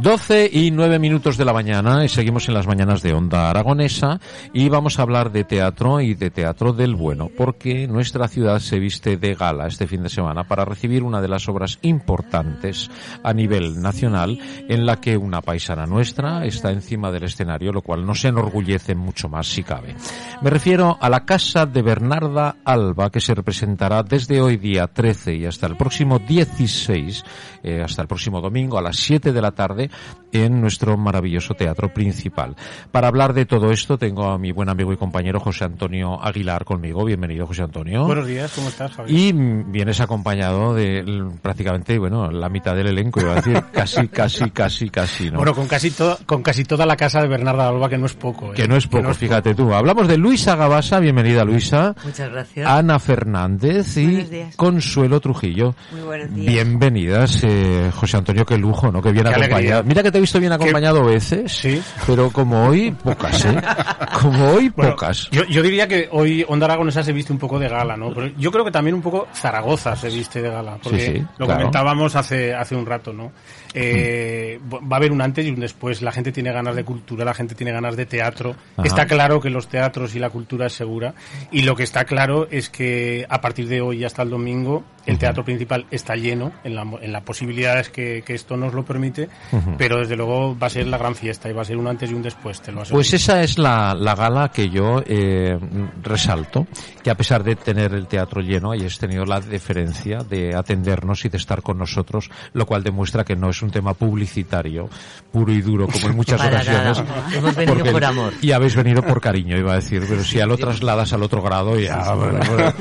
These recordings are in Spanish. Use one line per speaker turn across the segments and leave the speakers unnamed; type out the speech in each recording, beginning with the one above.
12 y 9 minutos de la mañana y seguimos en las mañanas de Onda Aragonesa y vamos a hablar de teatro y de teatro del bueno porque nuestra ciudad se viste de gala este fin de semana para recibir una de las obras importantes a nivel nacional en la que una paisana nuestra está encima del escenario lo cual nos enorgullece mucho más si cabe. Me refiero a la Casa de Bernarda Alba que se representará desde hoy día 13 y hasta el próximo 16 eh, hasta el próximo domingo a las 7 de la tarde en nuestro maravilloso teatro principal. Para hablar de todo esto tengo a mi buen amigo y compañero José Antonio Aguilar conmigo. Bienvenido, José Antonio.
Buenos días, ¿cómo estás, Javier?
Y vienes acompañado de prácticamente, bueno, la mitad del elenco, iba a decir, casi, casi, casi, casi, ¿no?
Bueno, con casi, toda, con casi toda la casa de Bernarda Alba, que no es poco. ¿eh?
Que no es poco, fíjate tú. Hablamos de Luisa Gabasa, bienvenida Luisa.
Muchas gracias.
Ana Fernández y Consuelo Trujillo.
Muy buenos días.
Bienvenidas, eh, José Antonio, qué lujo, ¿no? Que bien acompañado. Mira que te he visto bien acompañado veces,
sí.
pero como hoy, pocas, ¿eh? Como hoy,
bueno,
pocas.
Yo, yo, diría que hoy Onda Aragonesa se viste un poco de gala, ¿no? Pero yo creo que también un poco Zaragoza se viste de gala, porque
sí, sí,
lo
claro.
comentábamos hace, hace un rato, ¿no? Eh, va a haber un antes y un después. La gente tiene ganas de cultura, la gente tiene ganas de teatro.
Ajá.
Está claro que los teatros y la cultura es segura. Y lo que está claro es que a partir de hoy hasta el domingo, el teatro principal está lleno en la, en la posibilidades que, que, esto nos lo permite, uh -huh. Pero desde luego va a ser la gran fiesta y va a ser un antes y un después. Te lo
pues esa es la, la gala que yo eh, resalto, que a pesar de tener el teatro lleno, hayas tenido la deferencia de atendernos y de estar con nosotros, lo cual demuestra que no es un tema publicitario puro y duro como en muchas
Para
ocasiones.
Nada. Hemos venido
porque,
por amor.
Y habéis venido por cariño, iba a decir, pero si ya lo trasladas al otro grado ya, bueno, bueno,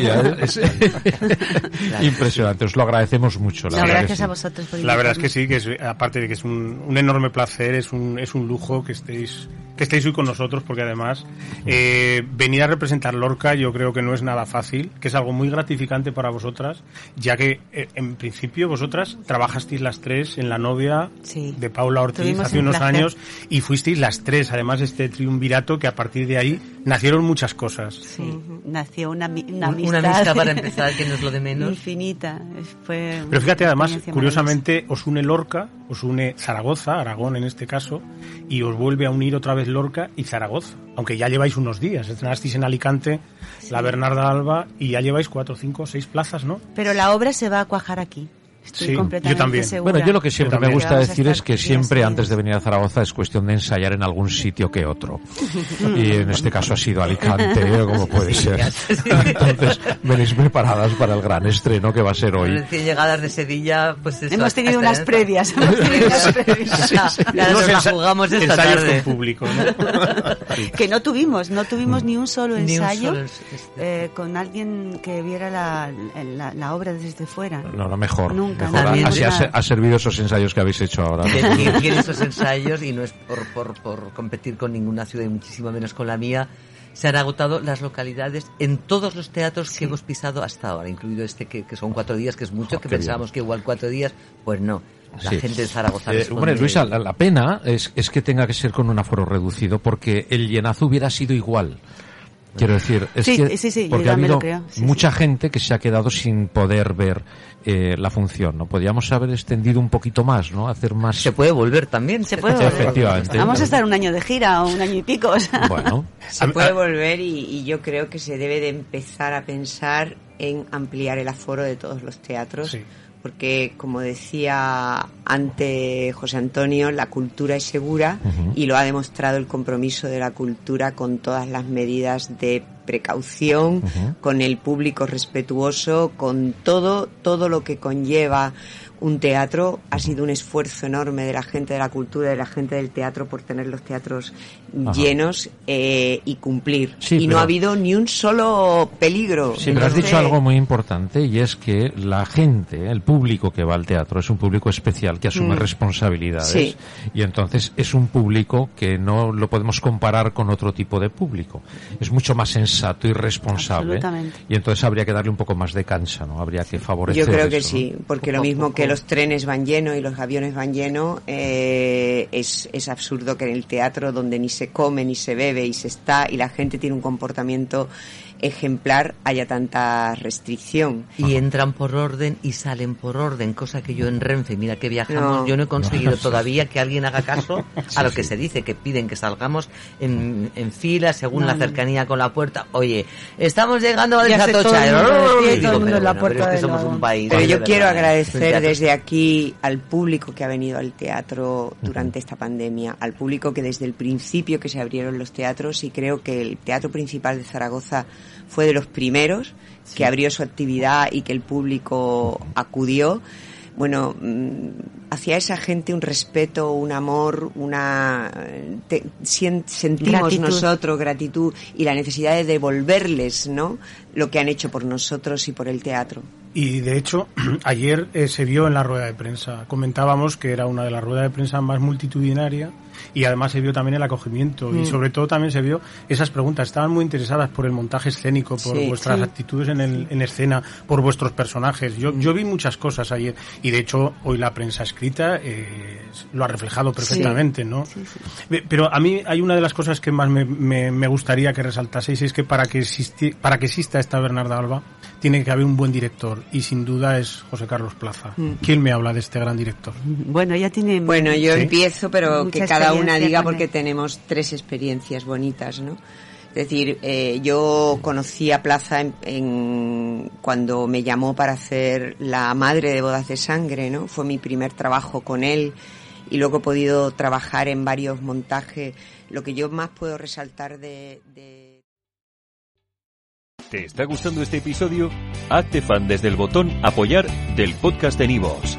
ya es impresionante. Os lo agradecemos mucho. La
no,
verdad
gracias
que
a vosotros por
La verdad es que sí, que es, aparte de que es un, un enorme placer, es un, es un lujo que estéis que estéis hoy con nosotros porque además eh, venir a representar Lorca yo creo que no es nada fácil, que es algo muy gratificante para vosotras, ya que eh, en principio vosotras trabajasteis las tres en La novia
sí.
de Paula Ortiz
Tuvimos
hace unos
placer.
años y fuisteis las tres, además este triunvirato que a partir de ahí nacieron muchas cosas.
Sí, nació una, una amistad.
Una amistad para empezar, que no es lo de menos.
Infinita. Fue
Pero fíjate, además, curiosamente, os une Lorca, os une Zaragoza, Aragón en este caso, y os vuelve a unir otra vez Lorca y Zaragoza. Aunque ya lleváis unos días, estrenasteis en Alicante sí. la Bernarda Alba y ya lleváis cuatro, cinco, seis plazas, ¿no?
Pero la obra se va a cuajar aquí. Estoy
sí,
completamente
yo también.
segura.
Bueno, yo lo que siempre me gusta decir es que siempre
días.
antes de venir a Zaragoza es cuestión de ensayar en algún sitio que otro. y en este caso ha sido Alicante, como puede ser. Entonces, venís preparadas para el gran estreno que va a ser hoy.
Recién llegadas de Sevilla, pues eso,
Hemos tenido unas previas. Hemos tenido unas previas.
Ya nos la jugamos esta
ensayos
tarde.
con público, ¿no?
que no tuvimos, no tuvimos ni un solo
Ni un
ensayo
solo
eh, con alguien que viera la, la, la, obra desde fuera.
No, no, mejor.
Nunca.
Mejor.
También
Así ha, ha, servido esos ensayos que habéis hecho ahora.
Que tiene esos ensayos y no es por, por, por competir con ninguna ciudad y muchísimo menos con la mía. Se han agotado las localidades en todos los teatros
Sí.
que hemos pisado hasta ahora, incluido este que, que son cuatro días, que es mucho,
Oh,
que pensábamos que igual cuatro días, pues no. La
Sí.
gente de Zaragoza
Eh,
responde-
hombre, Luisa, la, la pena es, es que tenga que ser con un aforo reducido porque el llenazo hubiera sido igual. Quiero decir, es
Sí,
que
sí, sí, yo
porque ha habido
creo, sí,
mucha
sí.
gente que se ha quedado sin poder ver eh, la función, ¿no? Podríamos haber extendido un poquito más, ¿no? Hacer más.
Se puede volver también.
Se puede volver.
efectivamente.
Vamos a estar un año de gira o un año y pico. o sea.
Bueno,
Se puede volver y, y yo creo que se debe de empezar a pensar en ampliar el aforo de todos los teatros.
Sí.
Porque, como decía ante José Antonio, la cultura es segura y lo ha demostrado el compromiso de la cultura con todas las medidas de precaución, con el público respetuoso, con todo, todo lo que conlleva un teatro. Ha sido un esfuerzo enorme de la gente de la cultura, de la gente del teatro por tener los teatros
Ajá.
llenos eh, y cumplir.
Sí,
y no ha habido ni un solo peligro.
Sí, pero has dicho algo muy importante y es que la gente, el público que va al teatro es un público especial que asume
Mm.
responsabilidades
Sí.
y entonces es un público que no lo podemos comparar con otro tipo de público. Es mucho más sensato y responsable.
Absolutamente.
Y entonces habría que darle un poco más de cancha, ¿no? Habría que favorecer
Yo creo que
eso, ¿no?
sí, porque lo mismo
poco.
Los trenes van llenos y los aviones van llenos, eh, es, es absurdo que en el teatro donde ni se come, ni se bebe y se está y la gente tiene un comportamiento ejemplar haya tanta restricción.
Y entran por orden y salen por orden, cosa que yo en Renfe, mira que viajamos,
No.
yo no he conseguido todavía que alguien haga caso a lo que se dice, que piden que salgamos en, en fila según
No,
la
no.
cercanía con la puerta. Oye, estamos llegando a
Ya sé, todo
Atocha.
el mundo vestido y todo el mundo
pero
en la
bueno,
puerta
pero es que
del
somos un
vagón.
país.
Pero yo quiero
¿eh?
agradecer desde aquí al público que ha venido al teatro durante esta pandemia, al público que desde el principio que se abrieron los teatros y creo que el Teatro Principal de Zaragoza fue de los primeros que abrió su actividad y que el público acudió. Bueno, mm, hacia esa gente un respeto, un amor, una te- sien- sentimos
Gratitud.
nosotros gratitud y la necesidad de devolverles, ¿no? Lo que han hecho por nosotros y por el teatro.
Y de hecho, ayer eh, se vio en la rueda de prensa. Comentábamos que era una de las ruedas de prensa más multitudinaria y además se vio también el acogimiento y sobre todo también se vio esas preguntas. Estaban muy interesadas por el montaje escénico, por
Sí,
vuestras
sí.
actitudes en, el, en escena, por vuestros personajes. Yo, yo vi muchas cosas ayer y de hecho hoy la prensa escrita eh, lo ha reflejado perfectamente, ¿no? Pero a mí hay una de las cosas que más me, me- me gustaría que resaltaseis es que para que, existi- para que exista esta Bernarda Alba tiene que haber un buen director y sin duda es José Carlos Plaza. ¿Quién me habla de este gran director?
Bueno, ella tiene...
Bueno, yo
Sí.
empiezo, pero que cada una
experiencia
diga porque
él.
tenemos tres experiencias bonitas, ¿no? Es decir, eh, yo conocí a Plaza en, en- cuando me llamó para hacer La Madre de Bodas de Sangre, ¿no? Fue mi primer trabajo con él y luego he podido trabajar en varios montajes. Lo que yo más puedo resaltar de- de
¿Te está gustando este episodio? Hazte fan desde el botón Apoyar del podcast de Nivos.